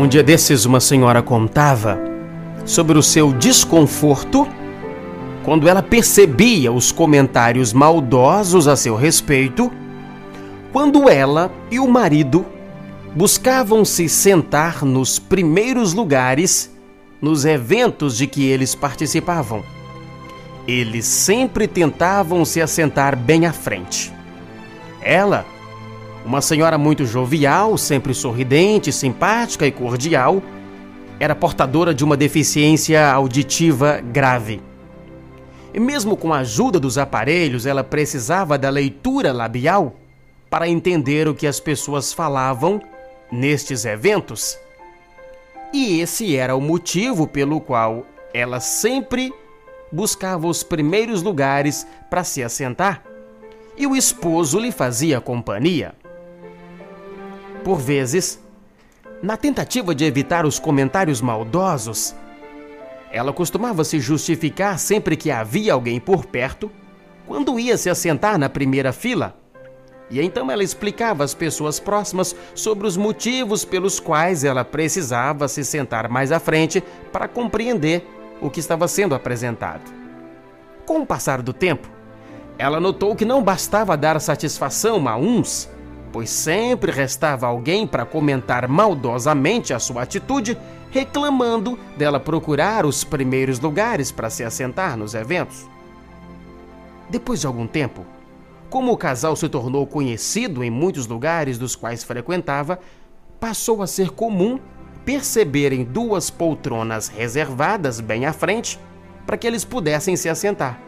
Um dia desses, uma senhora contava sobre o seu desconforto quando ela percebia os comentários maldosos a seu respeito, quando ela e o marido buscavam se sentar nos primeiros lugares nos eventos de que eles participavam. Eles sempre tentavam se assentar bem à frente. Ela uma senhora muito jovial, sempre sorridente, simpática e cordial, era portadora de uma deficiência auditiva grave. E mesmo com a ajuda dos aparelhos, ela precisava da leitura labial para entender o que as pessoas falavam nestes eventos. E esse era o motivo pelo qual ela sempre buscava os primeiros lugares para se assentar. E o esposo lhe fazia companhia. Por vezes, na tentativa de evitar os comentários maldosos, ela costumava se justificar sempre que havia alguém por perto, quando ia se assentar na primeira fila. E então ela explicava às pessoas próximas sobre os motivos pelos quais ela precisava se sentar mais à frente para compreender o que estava sendo apresentado. Com o passar do tempo, ela notou que não bastava dar satisfação a uns pois sempre restava alguém para comentar maldosamente a sua atitude, reclamando dela procurar os primeiros lugares para se assentar nos eventos. Depois de algum tempo, como o casal se tornou conhecido em muitos lugares dos quais frequentava, passou a ser comum perceberem duas poltronas reservadas bem à frente para que eles pudessem se assentar.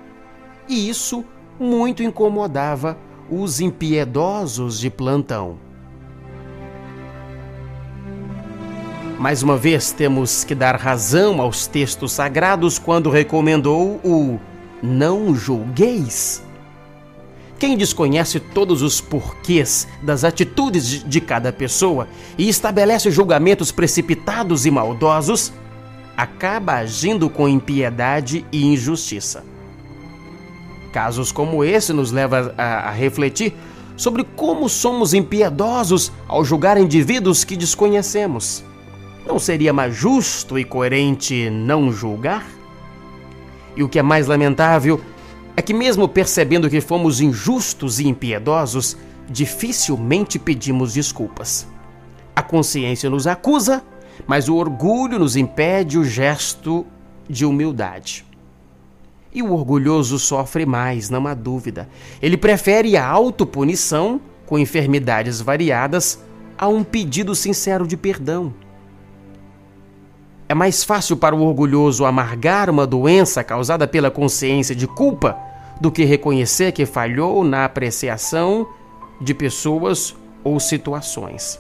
E isso muito incomodava os impiedosos de plantão. Mais uma vez, temos que dar razão aos textos sagrados quando recomendou o não julgueis. Quem desconhece todos os porquês das atitudes de cada pessoa e estabelece julgamentos precipitados e maldosos, acaba agindo com impiedade e injustiça. Casos como esse nos levam a, a refletir sobre como somos impiedosos ao julgar indivíduos que desconhecemos. Não seria mais justo e coerente não julgar? E o que é mais lamentável é que, mesmo percebendo que fomos injustos e impiedosos, dificilmente pedimos desculpas. A consciência nos acusa, mas o orgulho nos impede o gesto de humildade. E o orgulhoso sofre mais, não há dúvida. Ele prefere a autopunição, com enfermidades variadas, a um pedido sincero de perdão. É mais fácil para o orgulhoso amargar uma doença causada pela consciência de culpa do que reconhecer que falhou na apreciação de pessoas ou situações.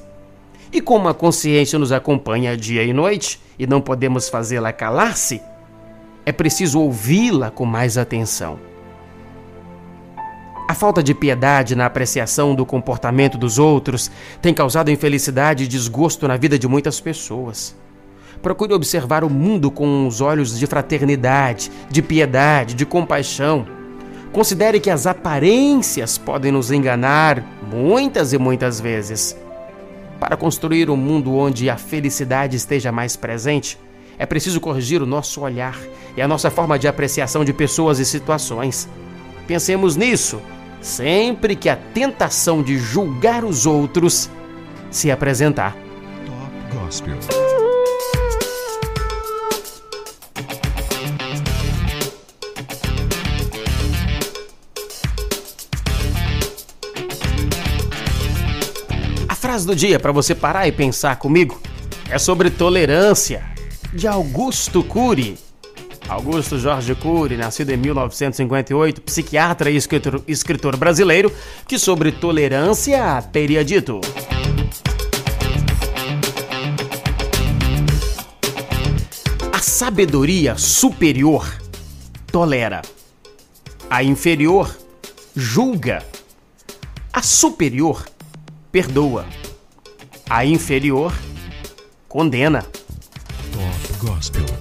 E como a consciência nos acompanha dia e noite e não podemos fazê-la calar-se, é preciso ouvi-la com mais atenção. A falta de piedade na apreciação do comportamento dos outros tem causado infelicidade e desgosto na vida de muitas pessoas. Procure observar o mundo com os olhos de fraternidade, de piedade, de compaixão. Considere que as aparências podem nos enganar muitas e muitas vezes. Para construir um mundo onde a felicidade esteja mais presente, é preciso corrigir o nosso olhar e a nossa forma de apreciação de pessoas e situações. Pensemos nisso sempre que a tentação de julgar os outros se apresentar. Top Gospel. A frase do dia para você parar e pensar comigo é sobre tolerância de Augusto Cury. Augusto Jorge Cury, nascido em 1958, psiquiatra e escritor, escritor brasileiro, que sobre tolerância teria dito. A sabedoria superior tolera, a inferior julga, a superior perdoa, a inferior condena. Gospel.